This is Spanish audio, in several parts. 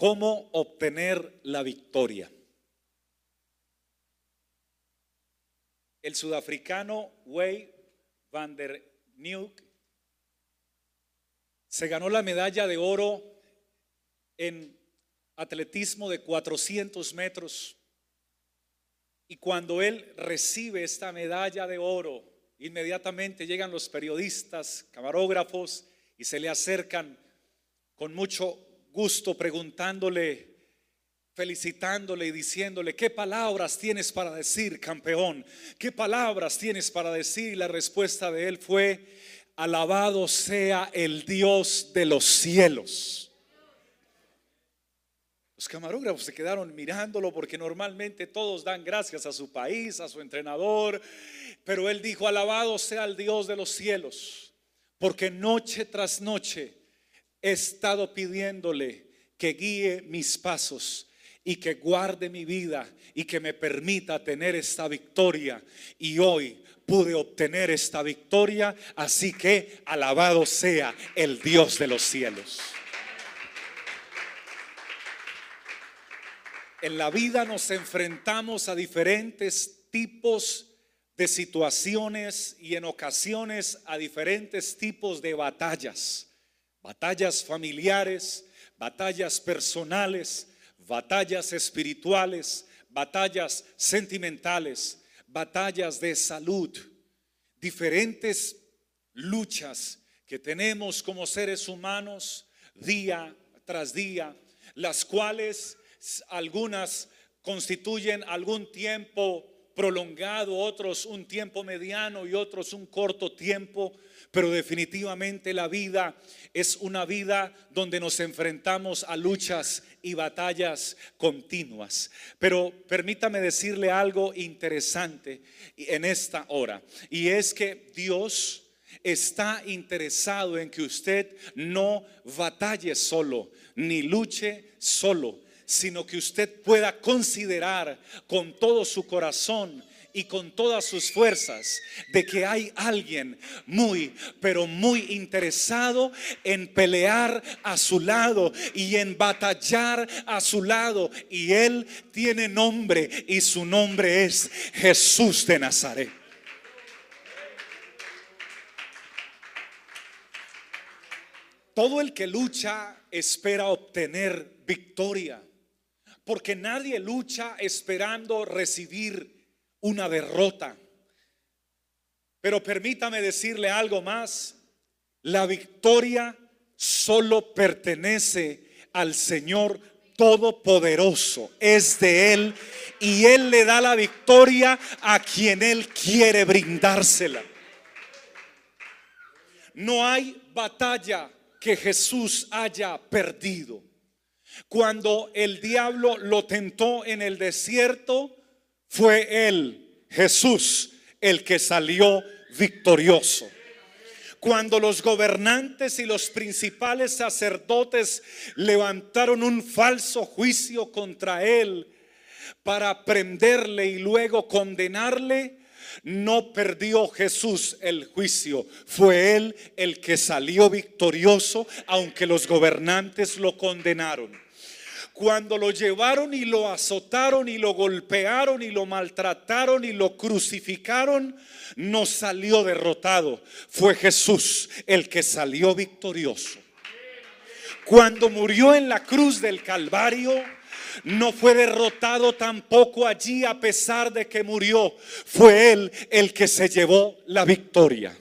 ¿Cómo obtener la victoria? El sudafricano Wade van der Nieuw se ganó la medalla de oro en atletismo de 400 metros. Y cuando él recibe esta medalla de oro, inmediatamente llegan los periodistas, camarógrafos y se le acercan con mucho gusto preguntándole, felicitándole y diciéndole, ¿qué palabras tienes para decir, campeón? ¿Qué palabras tienes para decir? Y la respuesta de él fue, alabado sea el Dios de los cielos. Los camarógrafos se quedaron mirándolo porque normalmente todos dan gracias a su país, a su entrenador, pero él dijo, alabado sea el Dios de los cielos, porque noche tras noche he estado pidiéndole que guíe mis pasos y que guarde mi vida y que me permita tener esta victoria. Y hoy pude obtener esta victoria, así que alabado sea el Dios de los cielos. En la vida nos enfrentamos a diferentes tipos de situaciones y en ocasiones a diferentes tipos de batallas. Batallas familiares, batallas personales, batallas espirituales, batallas sentimentales, batallas de salud, diferentes luchas que tenemos como seres humanos día tras día, las cuales algunas constituyen algún tiempo prolongado, otros un tiempo mediano y otros un corto tiempo, pero definitivamente la vida es una vida donde nos enfrentamos a luchas y batallas continuas. Pero permítame decirle algo interesante en esta hora, y es que Dios está interesado en que usted no batalle solo, ni luche solo, sino que usted pueda considerar con todo su corazón y con todas sus fuerzas de que hay alguien muy, pero muy interesado en pelear a su lado y en batallar a su lado. Y él tiene nombre y su nombre es Jesús de Nazaret. Todo el que lucha espera obtener victoria, porque nadie lucha esperando recibir una derrota. Pero permítame decirle algo más, la victoria solo pertenece al Señor Todopoderoso, es de Él y Él le da la victoria a quien Él quiere brindársela. No hay batalla que Jesús haya perdido. Cuando el diablo lo tentó en el desierto, fue él, Jesús, el que salió victorioso. Cuando los gobernantes y los principales sacerdotes levantaron un falso juicio contra él para prenderle y luego condenarle, no perdió Jesús el juicio. Fue él el que salió victorioso, aunque los gobernantes lo condenaron. Cuando lo llevaron y lo azotaron y lo golpearon y lo maltrataron y lo crucificaron, no salió derrotado. Fue Jesús el que salió victorioso. Cuando murió en la cruz del Calvario, no fue derrotado tampoco allí a pesar de que murió. Fue él el que se llevó la victoria.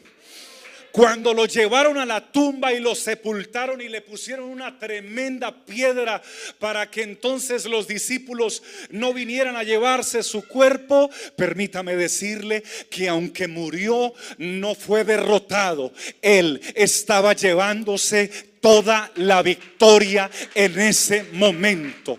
Cuando lo llevaron a la tumba y lo sepultaron y le pusieron una tremenda piedra para que entonces los discípulos no vinieran a llevarse su cuerpo, permítame decirle que aunque murió, no fue derrotado. Él estaba llevándose toda la victoria en ese momento.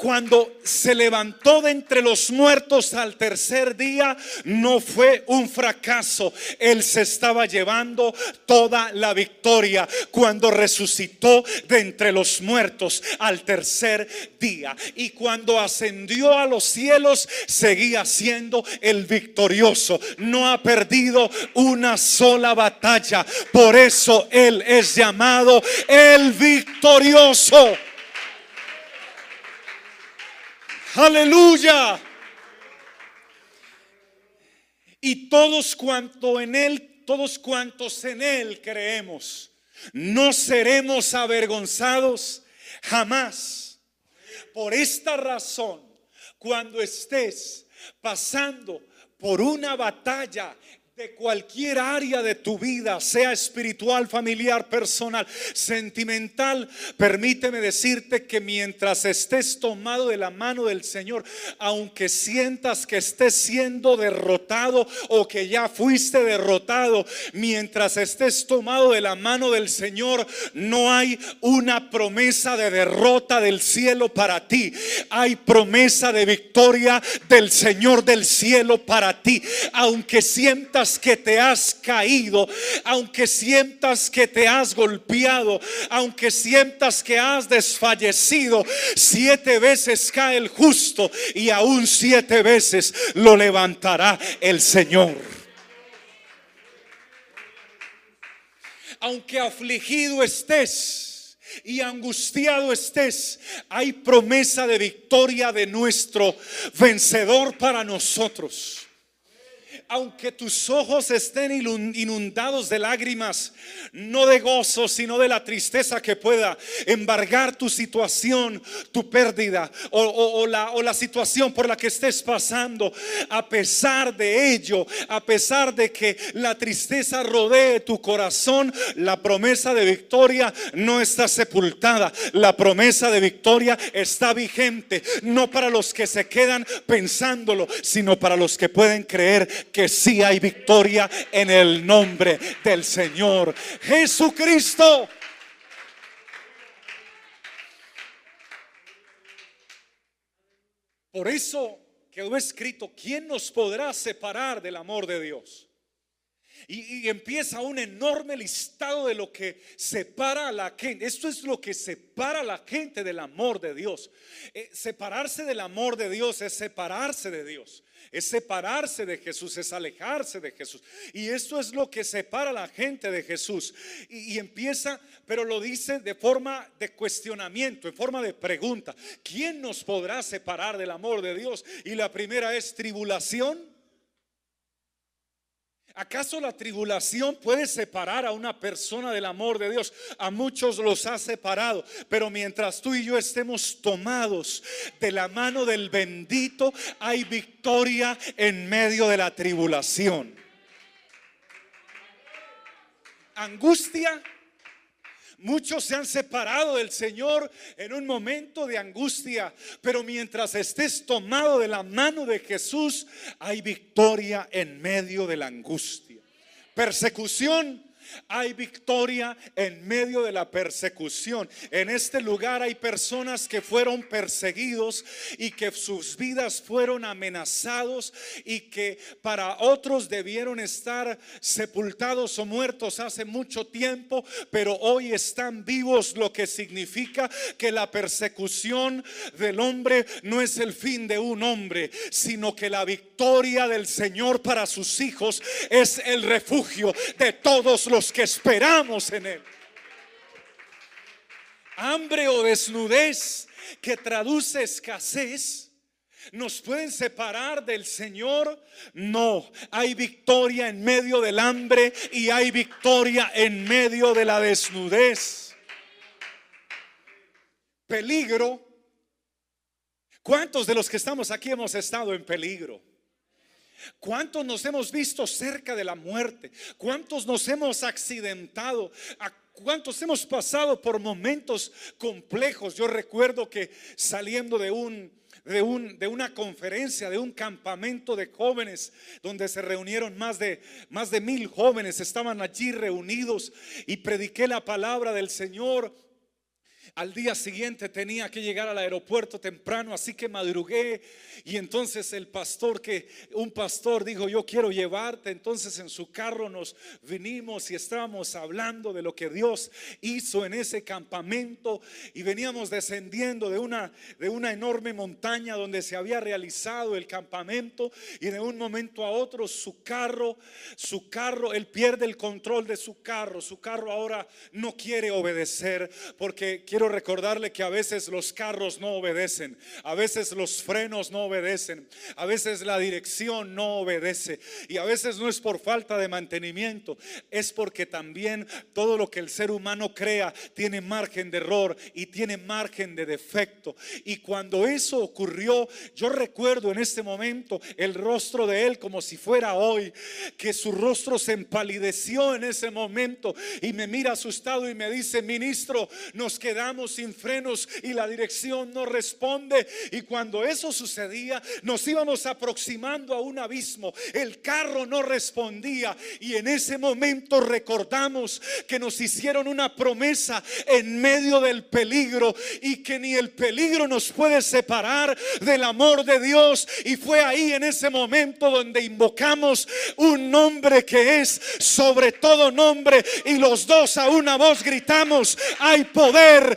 Cuando se levantó de entre los muertos al tercer día, no fue un fracaso. Él se estaba llevando toda la victoria cuando resucitó de entre los muertos al tercer día. Y cuando ascendió a los cielos, seguía siendo el victorioso. No ha perdido una sola batalla. Por eso Él es llamado el victorioso. Aleluya. Y todos cuanto en él, todos cuantos en él creemos, no seremos avergonzados jamás. Por esta razón, cuando estés pasando por una batalla de cualquier área de tu vida, sea espiritual, familiar, personal, sentimental, permíteme decirte que mientras estés tomado de la mano del Señor, aunque sientas que estés siendo derrotado o que ya fuiste derrotado, mientras estés tomado de la mano del Señor, no hay una promesa de derrota del cielo para ti. Hay promesa de victoria del Señor del cielo para ti. Aunque sientas que te has caído, aunque sientas que te has golpeado, aunque sientas que has desfallecido, siete veces cae el justo y aún siete veces lo levantará el Señor. Aunque afligido estés y angustiado estés, hay promesa de victoria de nuestro vencedor para nosotros aunque tus ojos estén inundados de lágrimas, no de gozo, sino de la tristeza que pueda embargar tu situación, tu pérdida o, la, la situación por la que estés pasando, a pesar de ello, a pesar de que la tristeza rodee tu corazón, la promesa de victoria no está sepultada, la promesa de victoria está vigente, no para los que se quedan pensándolo, sino para los que pueden creer que que sí hay victoria en el nombre del Señor Jesucristo. Por eso quedó escrito, ¿quién nos podrá separar del amor de Dios? Y, empieza un enorme listado de lo que separa a la gente. Esto es lo que separa a la gente del amor de Dios. Eh, separarse del amor de Dios es separarse de Dios es separarse de Jesús, es alejarse de Jesús. Y esto es lo que separa a la gente de Jesús. Y, empieza, pero lo dice de forma de cuestionamiento, en forma de pregunta. ¿Quién nos podrá separar del amor de Dios? Y la primera es tribulación ¿Acaso la tribulación puede separar a una persona del amor de Dios? A muchos los ha separado, pero mientras tú y yo estemos tomados de la mano del bendito, hay victoria en medio de la tribulación. Angustia Muchos se han separado del Señor en un momento de angustia, pero mientras estés tomado de la mano de Jesús, hay victoria en medio de la angustia. Persecución hay victoria en medio de la persecución. En este lugar hay personas que fueron perseguidos y que sus vidas fueron amenazados y que para otros debieron estar sepultados o muertos hace mucho tiempo, pero hoy están vivos, lo que significa que la persecución del hombre no es el fin de un hombre, sino que la victoria del Señor para sus hijos es el refugio de todos los que esperamos en Él. Hambre o desnudez que traduce escasez. ¿Nos pueden separar del Señor? No, hay victoria en medio del hambre y hay victoria en medio de la desnudez. Peligro. ¿Cuántos de los que estamos aquí hemos estado en peligro? ¿Cuántos nos hemos visto cerca de la muerte? ¿Cuántos nos hemos accidentado? ¿A ¿Cuántos hemos pasado por momentos complejos? Yo recuerdo que saliendo de un de, un, de, una conferencia, de un campamento de jóvenes, donde se reunieron más de, más de mil jóvenes, estaban allí reunidos y prediqué la palabra del Señor al día siguiente tenía que llegar al aeropuerto temprano, así que madrugué. Y entonces el pastor que un pastor dijo, "Yo quiero llevarte." Entonces en su carro nos vinimos y estábamos hablando de lo que Dios hizo en ese campamento. Y veníamos descendiendo de una de una enorme montaña donde se había realizado el campamento. Y de un momento a otro su carro, su carro, él pierde el control de su carro, su carro ahora no quiere obedecer porque quiere quiero recordarle que a veces los carros no obedecen, a veces los frenos no obedecen, a veces la dirección no obedece y a veces no es por falta de mantenimiento, es porque también todo lo que el ser humano crea tiene margen de error y tiene margen de defecto. Y cuando eso ocurrió, yo recuerdo en este momento el rostro de él como si fuera hoy, que su rostro se empalideció en ese momento y me mira asustado y me dice, ministro, nos quedamos sin frenos y la dirección no responde. Y cuando eso sucedía, nos íbamos aproximando a un abismo. El carro no respondía y en ese momento recordamos que nos hicieron una promesa en medio del peligro y que ni el peligro nos puede separar del amor de Dios. Y fue ahí en ese momento donde invocamos un nombre que es sobre todo nombre y los dos a una voz gritamos, hay poder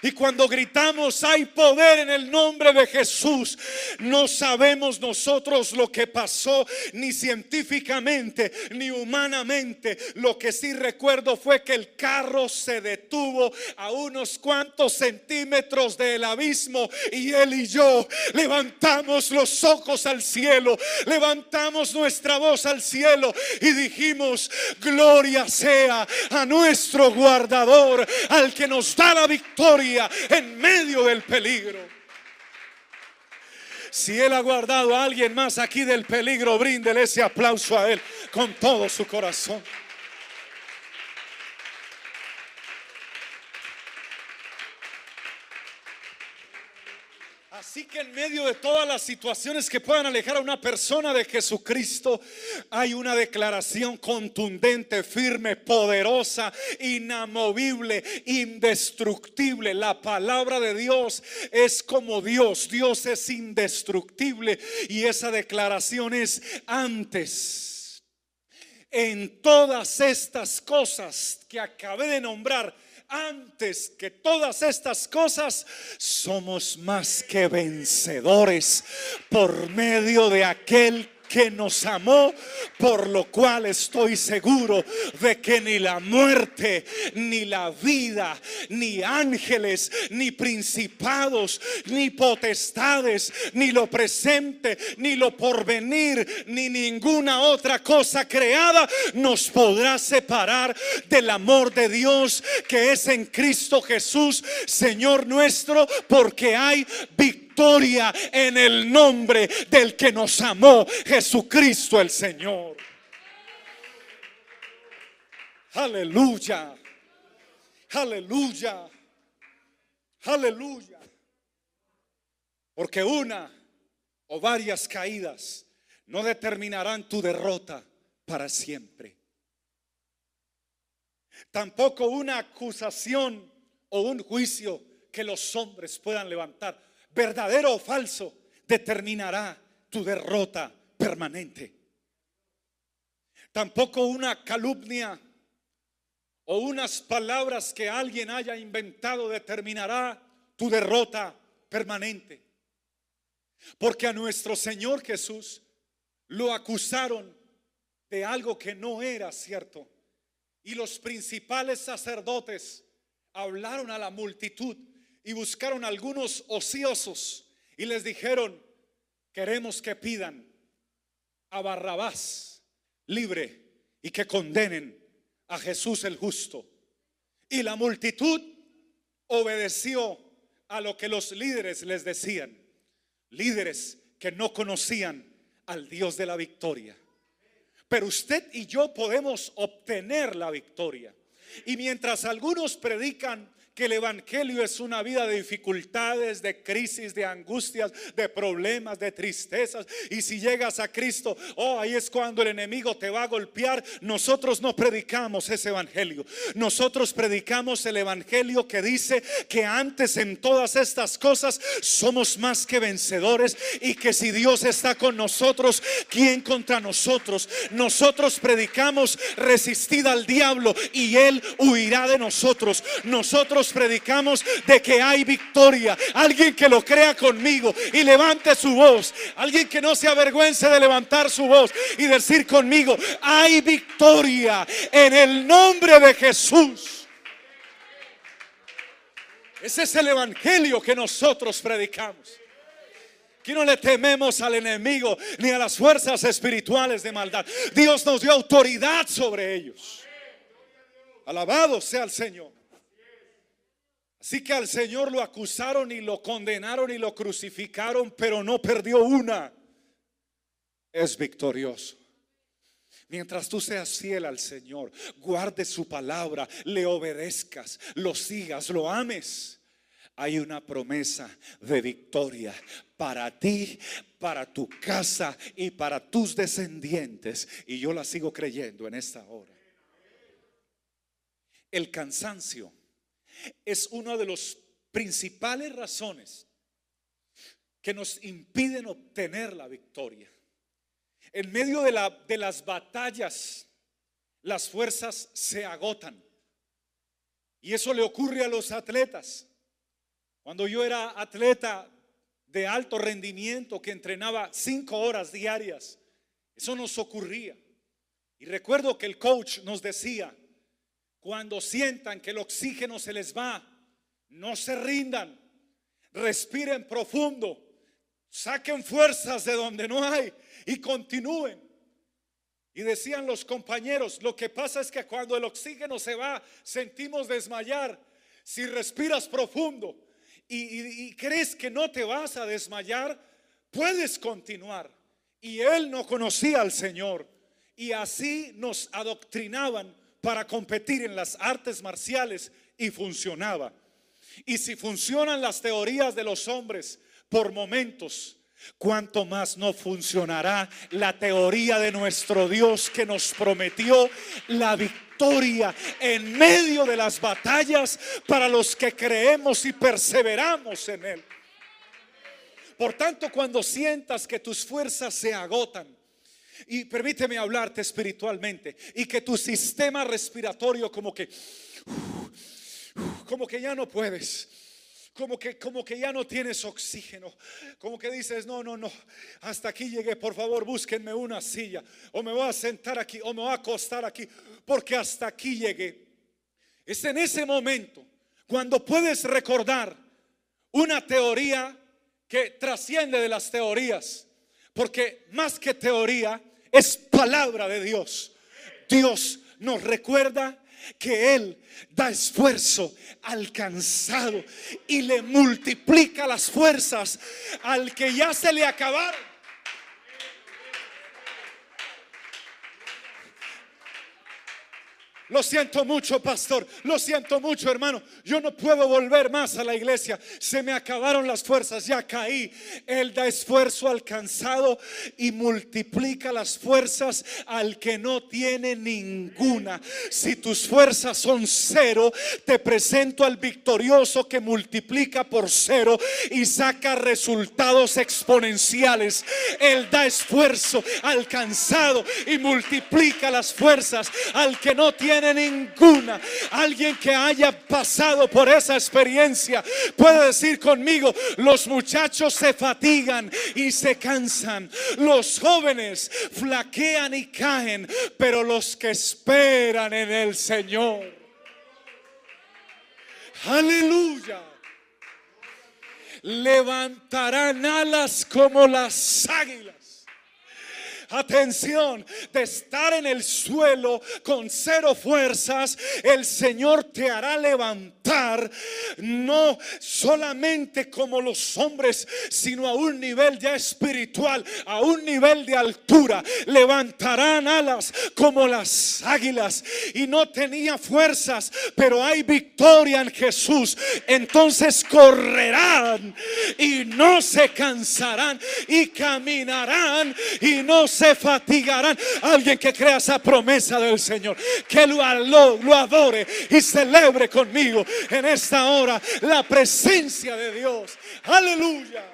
Y cuando gritamos, hay poder en el nombre de Jesús, no sabemos nosotros lo que pasó, ni científicamente, ni humanamente. Lo que sí recuerdo fue que el carro se detuvo a unos cuantos centímetros del abismo y él y yo levantamos los ojos al cielo, levantamos nuestra voz al cielo y dijimos, gloria sea a nuestro guardador, al que nos da la victoria en medio del peligro. Si Él ha guardado a alguien más aquí del peligro, bríndele ese aplauso a Él con todo su corazón. Así que en medio de todas las situaciones que puedan alejar a una persona de Jesucristo, hay una declaración contundente, firme, poderosa, inamovible, indestructible. La palabra de Dios es como Dios. Dios es indestructible y esa declaración es antes. En todas estas cosas que acabé de nombrar, antes que todas estas cosas, somos más que vencedores por medio de aquel que nos amó, por lo cual estoy seguro de que ni la muerte, ni la vida, ni ángeles, ni principados, ni potestades, ni lo presente, ni lo porvenir, ni ninguna otra cosa creada nos podrá separar del amor de Dios que es en Cristo Jesús, Señor nuestro, porque hay victoria en el nombre del que nos amó, Jesucristo el Señor. Aleluya. Aleluya. Aleluya. Porque una o varias caídas no determinarán tu derrota para siempre. Tampoco una acusación o un juicio que los hombres puedan levantar verdadero o falso, determinará tu derrota permanente. Tampoco una calumnia o unas palabras que alguien haya inventado determinará tu derrota permanente. Porque a nuestro Señor Jesús lo acusaron de algo que no era cierto. Y los principales sacerdotes hablaron a la multitud y buscaron algunos ociosos y les dijeron, queremos que pidan a Barrabás libre y que condenen a Jesús el justo. Y la multitud obedeció a lo que los líderes les decían. Líderes que no conocían al Dios de la victoria. Pero usted y yo podemos obtener la victoria. Y mientras algunos predican que el Evangelio es una vida de dificultades, de crisis, de angustias, de problemas, de tristezas. Y si llegas a Cristo, oh, ahí es cuando el enemigo te va a golpear. Nosotros no predicamos ese Evangelio. Nosotros predicamos el Evangelio que dice que antes en todas estas cosas somos más que vencedores y que si Dios está con nosotros, ¿quién contra nosotros? Nosotros predicamos resistida al diablo y él huirá de nosotros. Nosotros predicamos de que hay victoria. Alguien que lo crea conmigo y levante su voz. Alguien que no se avergüence de levantar su voz y decir conmigo, hay victoria en el nombre de Jesús. Ese es el evangelio que nosotros predicamos. Que no le tememos al enemigo ni a las fuerzas espirituales de maldad. Dios nos dio autoridad sobre ellos. Alabado sea el Señor. Así que al Señor lo acusaron y lo condenaron y lo crucificaron, pero no perdió una. Es victorioso. Mientras tú seas fiel al Señor, guarde su palabra, le obedezcas, lo sigas, lo ames. Hay una promesa de victoria para ti, para tu casa y para tus descendientes. Y yo la sigo creyendo en esta hora. El cansancio es una de las principales razones que nos impiden obtener la victoria. En medio de, la, de las batallas, las fuerzas se agotan. Y eso le ocurre a los atletas. Cuando yo era atleta de alto rendimiento que entrenaba cinco horas diarias, eso nos ocurría. Y recuerdo que el coach nos decía, cuando sientan que el oxígeno se les va, no se rindan, respiren profundo, saquen fuerzas de donde no hay y continúen. Y decían los compañeros, lo que pasa es que cuando el oxígeno se va, sentimos desmayar. Si respiras profundo y, crees que no te vas a desmayar, puedes continuar. Y él no conocía al Señor. Y así nos adoctrinaban para competir en las artes marciales y funcionaba. Y si funcionan las teorías de los hombres por momentos, ¿cuánto más no funcionará la teoría de nuestro Dios que nos prometió la victoria en medio de las batallas para los que creemos y perseveramos en Él? Por tanto, cuando sientas que tus fuerzas se agotan, y permíteme hablarte espiritualmente. Y que tu sistema respiratorio como que, como que ya no puedes. Como que, como que ya no tienes oxígeno. Como que dices, no, no, no. Hasta aquí llegué. Por favor, búsquenme una silla. O me voy a sentar aquí. O me voy a acostar aquí. Porque hasta aquí llegué. Es en ese momento cuando puedes recordar una teoría que trasciende de las teorías. Porque más que teoría, es palabra de Dios. Dios nos recuerda que Él da esfuerzo al cansado y le multiplica las fuerzas al que ya se le acabaron. Lo siento mucho, pastor. Lo siento mucho, hermano. Yo no puedo volver más a la iglesia. Se me acabaron las fuerzas. Ya caí. Él da esfuerzo al cansado y multiplica las fuerzas al que no tiene ninguna. Si tus fuerzas son cero, te presento al victorioso que multiplica por cero y saca resultados exponenciales. Él da esfuerzo al cansado y multiplica las fuerzas al que no tiene ninguna. Alguien que haya pasado por esa experiencia puede decir conmigo, los muchachos se fatigan y se cansan. Los jóvenes flaquean y caen, pero los que esperan en el Señor. Aleluya. Levantarán alas como las águilas atención, de estar en el suelo con cero fuerzas, el Señor te hará levantar, no solamente como los hombres, sino a un nivel ya espiritual, a un nivel de altura. Levantarán alas como las águilas y no tenía fuerzas, pero hay victoria en Jesús. Entonces correrán y no se cansarán y caminarán y no se fatigarán. Alguien que crea esa promesa del Señor, que lo, lo adore y celebre conmigo en esta hora la presencia de Dios. Aleluya.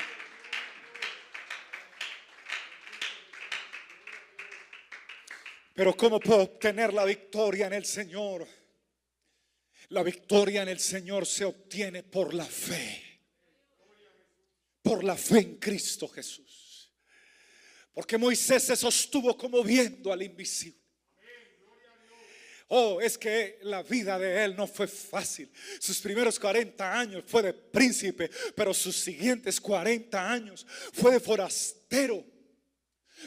Pero ¿cómo puedo obtener la victoria en el Señor? La victoria en el Señor se obtiene por la fe. Por la fe en Cristo Jesús. Porque Moisés se sostuvo como viendo al invisible. Oh, es que la vida de él no fue fácil. Sus primeros 40 años fue de príncipe, pero sus siguientes 40 años fue de forastero,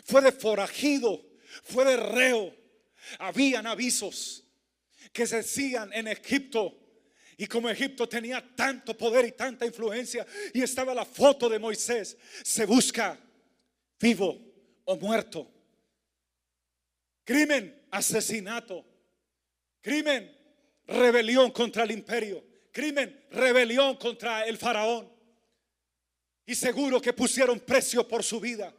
fue de forajido, fue de reo. Habían avisos que se decían en Egipto. Y como Egipto tenía tanto poder y tanta influencia, y estaba la foto de Moisés, se busca vivo o muerto. Crimen, asesinato. Crimen, rebelión contra el imperio. Crimen, rebelión contra el faraón. Y seguro que pusieron precio por su vida.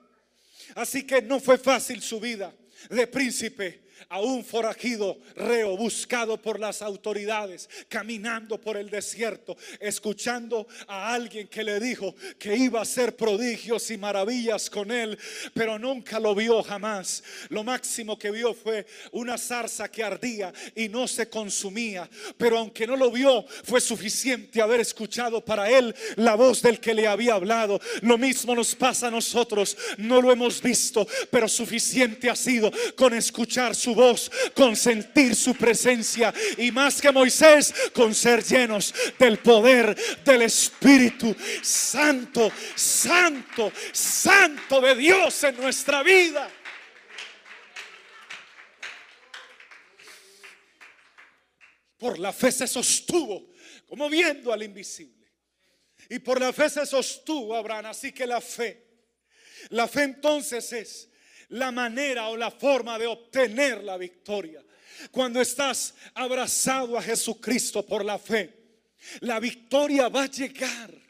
Así que no fue fácil su vida de príncipe a un forajido reo buscado por las autoridades, caminando por el desierto, escuchando a alguien que le dijo que iba a hacer prodigios y maravillas con él, pero nunca lo vio jamás. Lo máximo que vio fue una zarza que ardía y no se consumía, pero aunque no lo vio, fue suficiente haber escuchado para él la voz del que le había hablado. Lo mismo nos pasa a nosotros, no lo hemos visto, pero suficiente ha sido con escuchar su voz, con sentir su presencia y más que Moisés, con ser llenos del poder del Espíritu Santo, Santo, Santo de Dios en nuestra vida. Por la fe se sostuvo, como viendo al invisible. Y por la fe se sostuvo Abraham. Así que la fe, la fe entonces es la manera o la forma de obtener la victoria. Cuando estás abrazado a Jesucristo por la fe, la victoria va a llegar.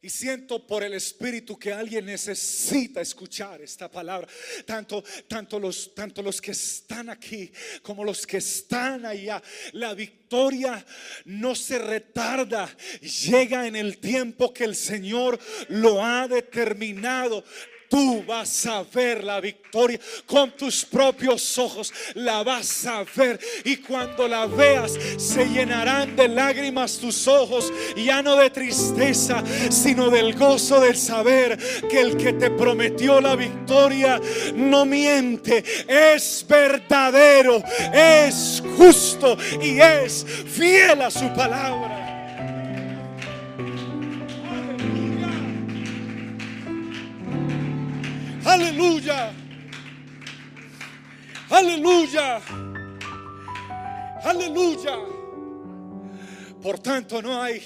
Y siento por el Espíritu que alguien necesita escuchar esta palabra. Tanto, tanto, los, tanto los que están aquí como los que están allá. La victoria no se retarda. Llega en el tiempo que el Señor lo ha determinado tú vas a ver la victoria con tus propios ojos. La vas a ver y cuando la veas se llenarán de lágrimas tus ojos, ya no de tristeza, sino del gozo del saber que el que te prometió la victoria no miente, es verdadero, es justo y es fiel a su palabra. Aleluya. Aleluya. Aleluya. Por tanto, no hay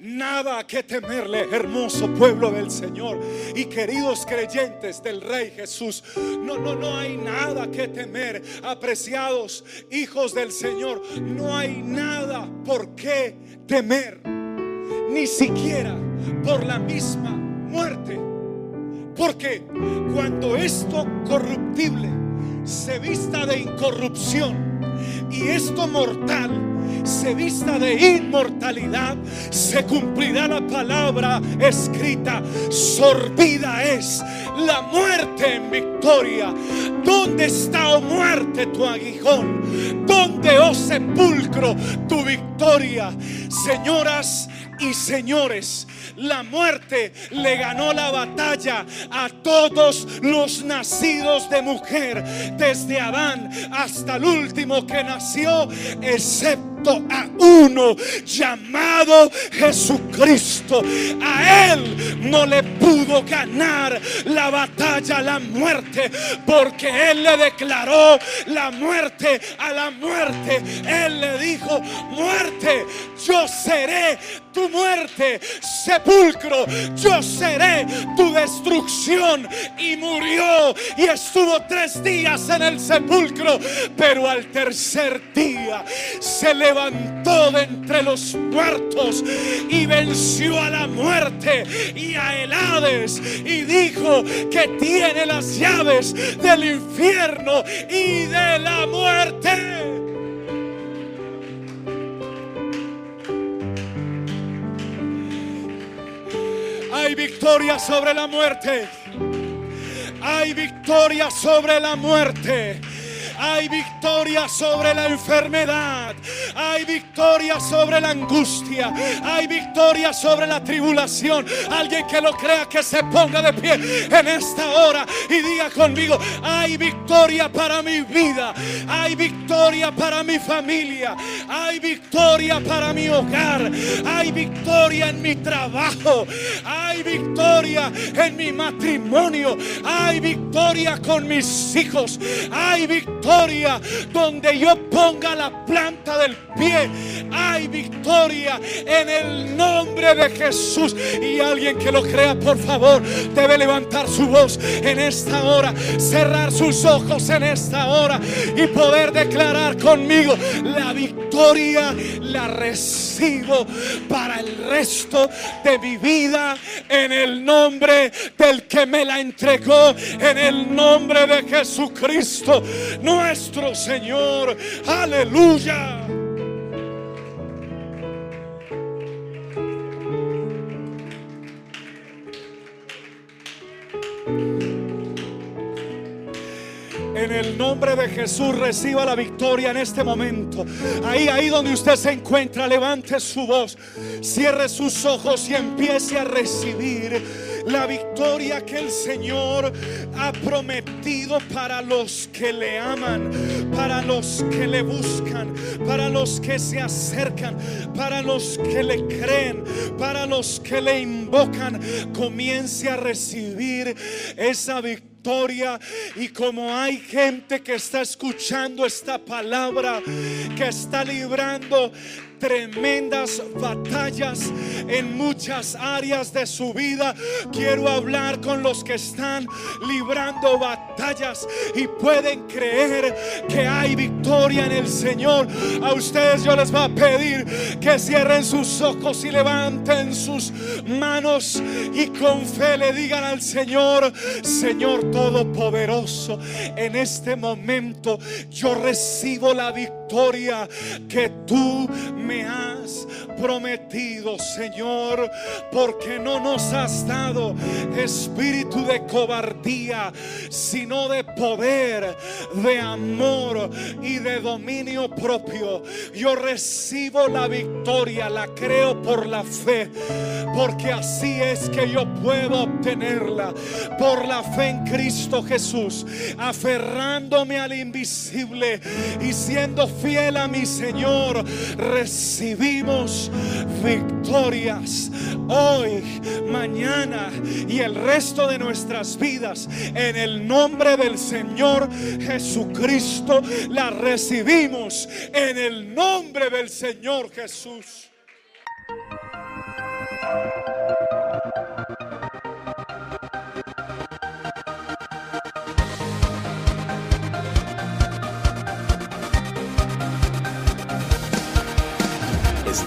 nada que temerle, hermoso pueblo del Señor y queridos creyentes del Rey Jesús. No, no, no hay nada que temer, apreciados hijos del Señor. No hay nada por qué temer, ni siquiera por la misma muerte. Porque cuando esto corruptible se vista de incorrupción y esto mortal se vista de inmortalidad, se cumplirá la palabra escrita. Sorbida es la muerte en victoria. ¿Dónde está, oh muerte, tu aguijón? ¿Dónde, oh sepulcro, tu victoria? Señoras y señores, la muerte le ganó la batalla a todos los nacidos de mujer, desde Adán hasta el último que nació, excepto a uno llamado Jesucristo. A él no le pudo ganar la batalla la muerte porque Él le declaró la muerte a la muerte. Él le dijo, muerte, yo seré tu muerte, sepulcro, yo seré tu destrucción. Y murió y estuvo tres días en el sepulcro, pero al tercer día se levantó de entre los muertos y venció a la muerte y a el Hades y dijo que tiene las llaves del infierno y de la muerte. Hay victoria sobre la muerte. Hay victoria sobre la muerte. Hay victoria sobre la enfermedad. Hay victoria sobre la angustia. Hay victoria sobre la tribulación. Alguien que lo crea que se ponga de pie en esta hora y diga conmigo, hay victoria para mi vida. Hay victoria para mi familia. Hay victoria para mi hogar. Hay victoria en mi trabajo. Hay victoria en mi matrimonio. Hay victoria con mis hijos. Hay donde yo ponga la planta del pie. Hay victoria en el nombre de Jesús. Y alguien que lo crea, por favor, debe levantar su voz en esta hora, cerrar sus ojos en esta hora y poder declarar conmigo la victoria la recibo para el resto de mi vida en el nombre del que me la entregó, en el nombre de Jesucristo. No nuestro Señor. Aleluya. En el nombre de Jesús reciba la victoria en este momento. Ahí, ahí donde usted se encuentra, levante su voz, cierre sus ojos y empiece a recibir la victoria que el Señor ha prometido para los que le aman, para los que le buscan, para los que se acercan, para los que le creen, para los que le invocan. Comience a recibir esa victoria y como hay gente que está escuchando esta palabra, que está librando tremendas batallas en muchas áreas de su vida. Quiero hablar con los que están librando batallas y pueden creer que hay victoria en el Señor. A ustedes yo les voy a pedir que cierren sus ojos y levanten sus manos y con fe le digan al Señor, Señor Todopoderoso, en este momento yo recibo la victoria que tú me has prometido, Señor, porque no nos has dado espíritu de cobardía, sino de poder, de amor y de dominio propio. Yo recibo la victoria, la creo por la fe, porque así es que yo puedo obtenerla, por la fe en Cristo Jesús, aferrándome al invisible y siendo fiel a mi Señor recibimos victorias hoy, mañana y el resto de nuestras vidas. En el nombre del Señor Jesucristo la recibimos. En el nombre del Señor Jesús.